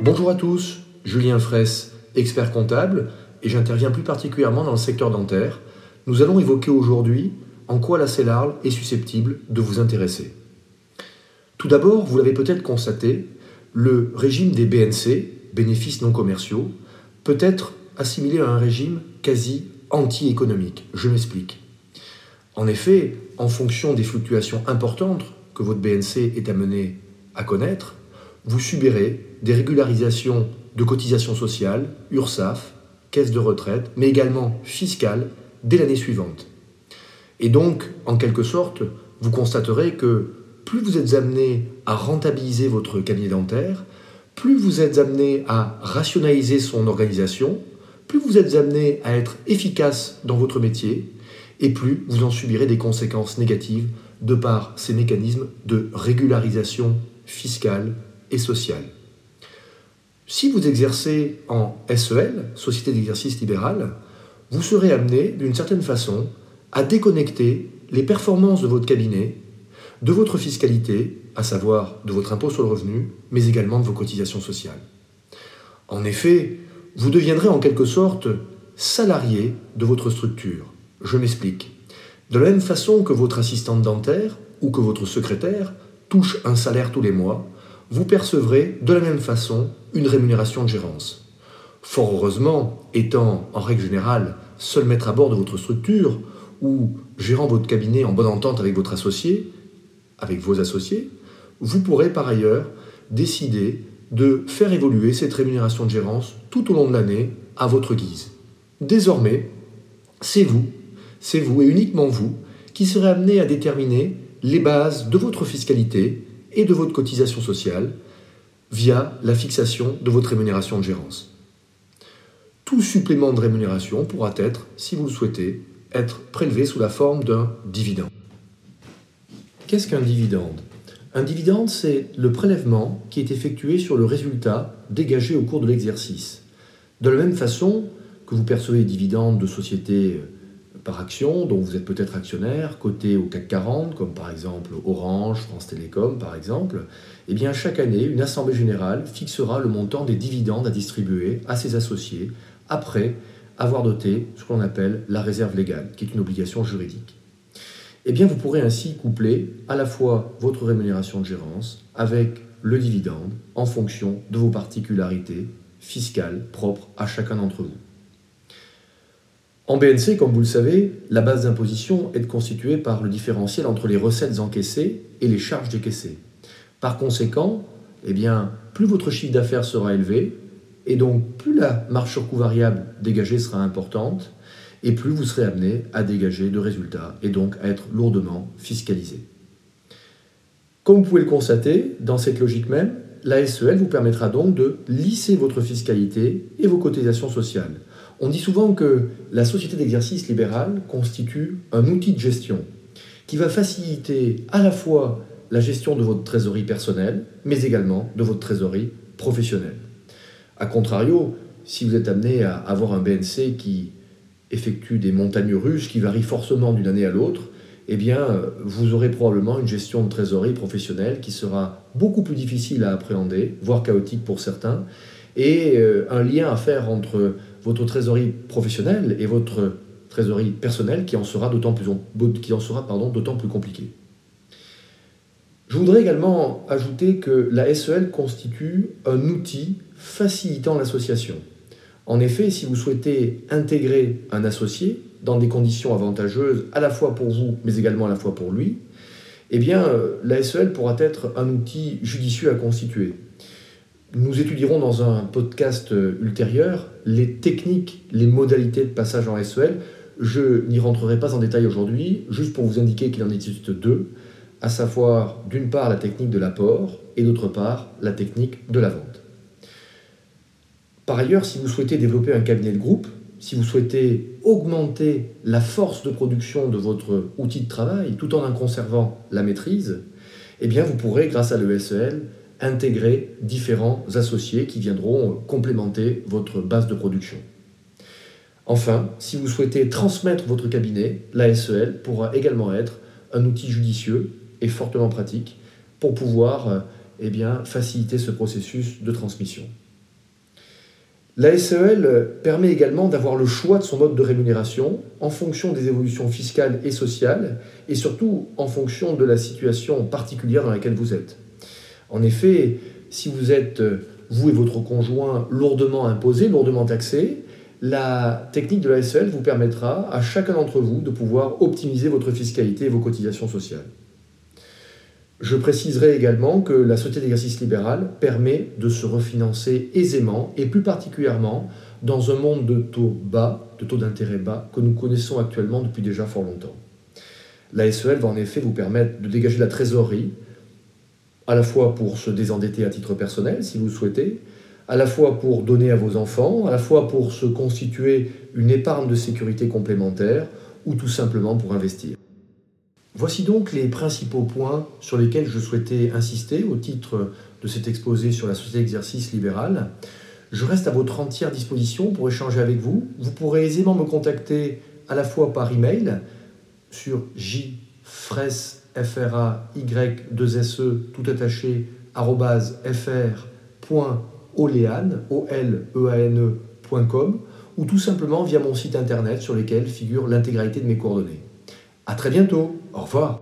Bonjour à tous, Julien Fraisse, expert comptable, et j'interviens plus particulièrement dans le secteur dentaire. Nous allons évoquer aujourd'hui en quoi la CELARL est susceptible de vous intéresser. Tout d'abord, vous l'avez peut-être constaté, le régime des BNC, bénéfices non commerciaux, peut être assimilé à un régime quasi anti-économique. Je m'explique. En effet, en fonction des fluctuations importantes que votre BNC est amené à connaître, vous subirez des régularisations de cotisations sociales, URSAF, caisse de retraite, mais également fiscales dès l'année suivante. Et donc, en quelque sorte, vous constaterez que plus vous êtes amené à rentabiliser votre cabinet dentaire, plus vous êtes amené à rationaliser son organisation, plus vous êtes amené à être efficace dans votre métier, et plus vous en subirez des conséquences négatives de par ces mécanismes de régularisation fiscale et sociale. Si vous exercez en SEL, Société d'exercice libéral, vous serez amené, d'une certaine façon, à déconnecter les performances de votre cabinet de votre fiscalité, à savoir de votre impôt sur le revenu, mais également de vos cotisations sociales. En effet, vous deviendrez en quelque sorte salarié de votre structure. Je m'explique. De la même façon que votre assistante dentaire ou que votre secrétaire touche un salaire tous les mois, vous percevrez de la même façon une rémunération de gérance. Fort heureusement, étant en règle générale seul maître à bord de votre structure ou gérant votre cabinet en bonne entente avec votre associé, avec vos associés, vous pourrez par ailleurs décider de faire évoluer cette rémunération de gérance tout au long de l'année à votre guise. Désormais, c'est vous, c'est vous et uniquement vous qui serez amené à déterminer les bases de votre fiscalité et de votre cotisation sociale via la fixation de votre rémunération de gérance. Tout supplément de rémunération pourra être, si vous le souhaitez, être prélevé sous la forme d'un dividende. Qu'est-ce qu'un dividende? Un dividende, c'est le prélèvement qui est effectué sur le résultat dégagé au cours de l'exercice. De la même façon que vous percevez des dividendes de sociétés par action, dont vous êtes peut-être actionnaire, coté au CAC 40, comme par exemple Orange, France Télécom par exemple, eh chaque année, une assemblée générale fixera le montant des dividendes à distribuer à ses associés après avoir doté ce qu'on appelle la réserve légale, qui est une obligation juridique. Eh bien, vous pourrez ainsi coupler à la fois votre rémunération de gérance avec le dividende en fonction de vos particularités fiscales propres à chacun d'entre vous. En BNC, comme vous le savez, la base d'imposition est constituée par le différentiel entre les recettes encaissées et les charges décaissées. Par conséquent, eh plus votre chiffre d'affaires sera élevé, et donc plus la marge sur coût variable dégagée sera importante, et plus vous serez amené à dégager de résultats, et donc à être lourdement fiscalisé. Comme vous pouvez le constater, dans cette logique même, la SEL vous permettra donc de lisser votre fiscalité et vos cotisations sociales on dit souvent que la société d'exercice libéral constitue un outil de gestion qui va faciliter à la fois la gestion de votre trésorerie personnelle, mais également de votre trésorerie professionnelle. A contrario, si vous êtes amené à avoir un BNC qui effectue des montagnes russes qui varient forcément d'une année à l'autre, eh bien, vous aurez probablement une gestion de trésorerie professionnelle qui sera beaucoup plus difficile à appréhender, voire chaotique pour certains, et euh, un lien à faire entre votre trésorerie professionnelle et votre trésorerie personnelle qui en sera d'autant plus, compliquée. Je voudrais également ajouter que la SEL constitue un outil facilitant l'association. En effet, si vous souhaitez intégrer un associé dans des conditions avantageuses à la fois pour vous, mais également à la fois pour lui, eh bien, la SEL pourra être un outil judicieux à constituer. Nous étudierons dans un podcast euh, ultérieur les techniques, les modalités de passage en SEL. Je n'y rentrerai pas en détail aujourd'hui, juste pour vous indiquer qu'il en existe deux, à savoir d'une part la technique de l'apport et d'autre part la technique de la vente. Par ailleurs, si vous souhaitez développer un cabinet de groupe, si vous souhaitez augmenter la force de production de votre outil de travail tout en en conservant la maîtrise, eh bien vous pourrez, grâce à l'ESEL, intégrer différents associés qui viendront complémenter votre base de production. Enfin, si vous souhaitez transmettre votre cabinet, la SEL pourra également être un outil judicieux et fortement pratique pour pouvoir euh, eh faciliter ce processus de transmission. La SEL permet également d'avoir le choix de son mode de rémunération en fonction des évolutions fiscales et sociales et surtout en fonction de la situation particulière dans laquelle vous êtes. En effet, si vous êtes, vous et votre conjoint, lourdement imposés, lourdement taxés, la technique de la SEL vous permettra à chacun d'entre vous de pouvoir optimiser votre fiscalité et vos cotisations sociales. Je préciserai également que la société d'exercice libéral permet de se refinancer aisément et plus particulièrement dans un monde de taux bas, de taux d'intérêt bas, que nous connaissons actuellement depuis déjà fort longtemps. La SEL va en effet vous permettre de dégager de la trésorerie, à la fois pour se désendetter à titre personnel, si vous le souhaitez, à la fois pour donner à vos enfants, à la fois pour se constituer une épargne de sécurité complémentaire, ou tout simplement pour investir. Voici donc les principaux points sur lesquels je souhaitais insister au titre de cet exposé sur la société d'exercice libérale. Je reste à votre entière disposition pour échanger avec vous. Vous pourrez aisément me contacter à la fois par email sur jfresse F-R-A-Y-2-S-E, tout attaché, arrobase ou tout simplement via mon site internet sur lequel figure l'intégralité de mes coordonnées. À très bientôt, au revoir